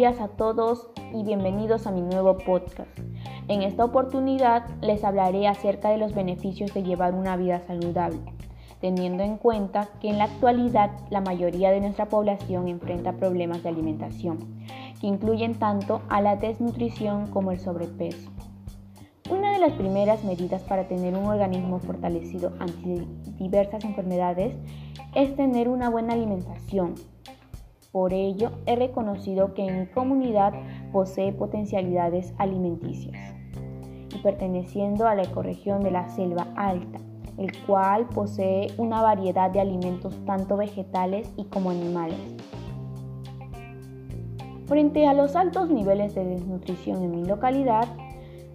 días a todos y bienvenidos a mi nuevo podcast. En esta oportunidad les hablaré acerca de los beneficios de llevar una vida saludable, teniendo en cuenta que en la actualidad la mayoría de nuestra población enfrenta problemas de alimentación, que incluyen tanto a la desnutrición como el sobrepeso. Una de las primeras medidas para tener un organismo fortalecido ante diversas enfermedades es tener una buena alimentación, por ello, he reconocido que mi comunidad posee potencialidades alimenticias y perteneciendo a la ecorregión de la selva alta, el cual posee una variedad de alimentos tanto vegetales y como animales. Frente a los altos niveles de desnutrición en mi localidad,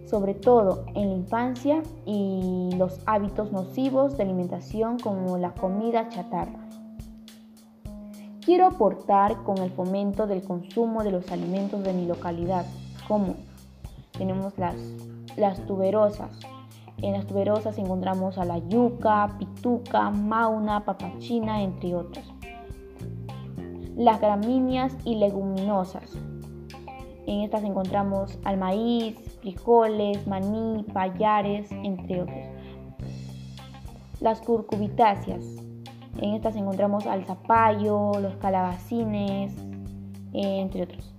sobre todo en la infancia y los hábitos nocivos de alimentación como la comida chatarra. Quiero aportar con el fomento del consumo de los alimentos de mi localidad, como tenemos las, las tuberosas. En las tuberosas encontramos a la yuca, pituca, mauna, papachina, entre otros. Las gramíneas y leguminosas. En estas encontramos al maíz, frijoles, maní, payares, entre otros. Las curcubitáceas en estas encontramos al zapallo, los calabacines, entre otros.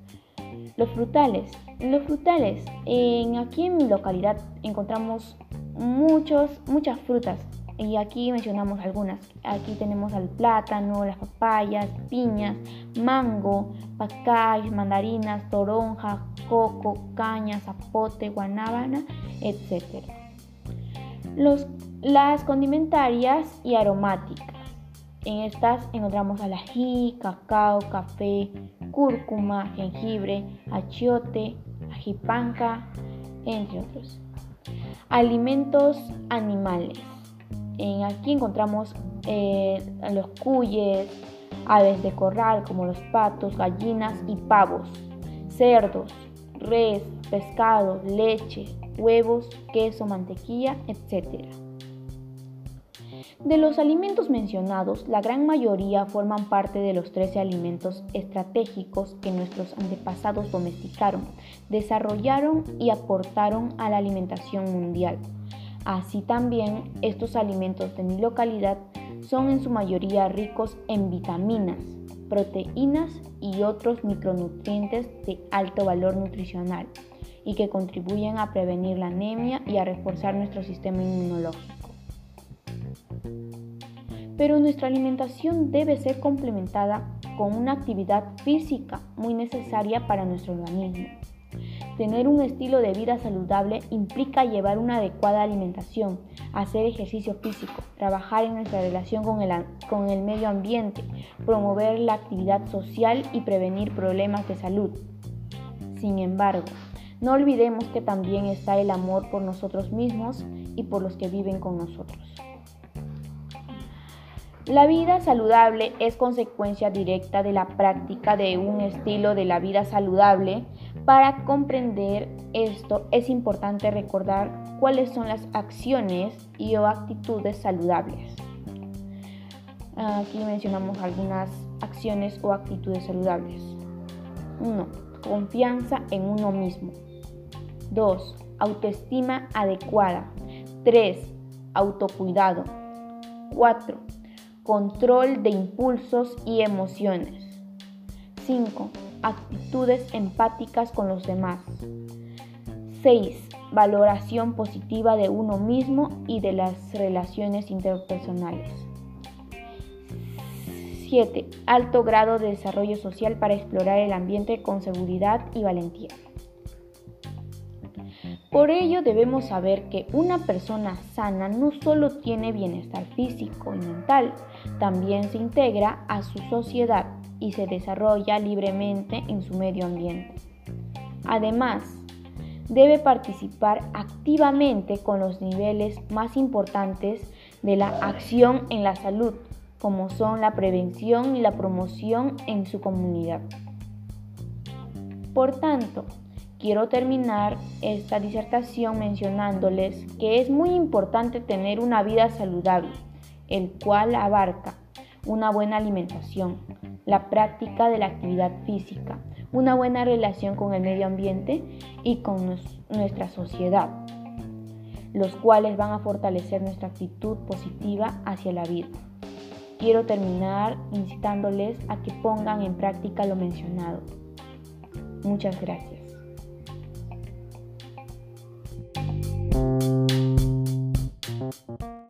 Los frutales. Los frutales. En, aquí en mi localidad encontramos muchos, muchas frutas. Y aquí mencionamos algunas. Aquí tenemos al plátano, las papayas, piñas, mango, pacay, mandarinas, toronja, coco, caña, zapote, guanábana, etc. Los, las condimentarias y aromáticas. En estas encontramos al ají, cacao, café, cúrcuma, jengibre, achiote, ajipanca, entre otros. Alimentos animales. En aquí encontramos eh, los cuyes, aves de corral como los patos, gallinas y pavos, cerdos, res, pescado, leche, huevos, queso, mantequilla, etc. De los alimentos mencionados, la gran mayoría forman parte de los 13 alimentos estratégicos que nuestros antepasados domesticaron, desarrollaron y aportaron a la alimentación mundial. Así también, estos alimentos de mi localidad son en su mayoría ricos en vitaminas, proteínas y otros micronutrientes de alto valor nutricional y que contribuyen a prevenir la anemia y a reforzar nuestro sistema inmunológico pero nuestra alimentación debe ser complementada con una actividad física muy necesaria para nuestro organismo. Tener un estilo de vida saludable implica llevar una adecuada alimentación, hacer ejercicio físico, trabajar en nuestra relación con el, medio ambiente, promover la actividad social y prevenir problemas de salud. Sin embargo, no olvidemos que también está el amor por nosotros mismos y por los que viven con nosotros. La vida saludable es consecuencia directa de la práctica de un estilo de la vida saludable. Para comprender esto es importante recordar cuáles son las acciones y o actitudes saludables. Aquí mencionamos algunas acciones o actitudes saludables. 1. Confianza en uno mismo. 2. Autoestima adecuada. 3. Autocuidado. 4 control de impulsos y emociones. 5. Actitudes empáticas con los demás. 6. Valoración positiva de uno mismo y de las relaciones interpersonales. 7. Alto grado de desarrollo social para explorar el ambiente con seguridad y valentía. Por ello debemos saber que una persona sana no solo tiene bienestar físico y mental, también se integra a su sociedad y se desarrolla libremente en su medio ambiente. Además, debe participar activamente con los niveles más importantes de la acción en la salud, como son la prevención y la promoción en su comunidad. Por tanto, Quiero terminar esta disertación mencionándoles que es muy importante tener una vida saludable, el cual abarca una buena alimentación, la práctica de la actividad física, una buena relación con el medio ambiente y con nuestra sociedad, los cuales van a fortalecer nuestra actitud positiva hacia la vida. Quiero terminar incitándoles a que pongan en práctica lo mencionado. Muchas gracias.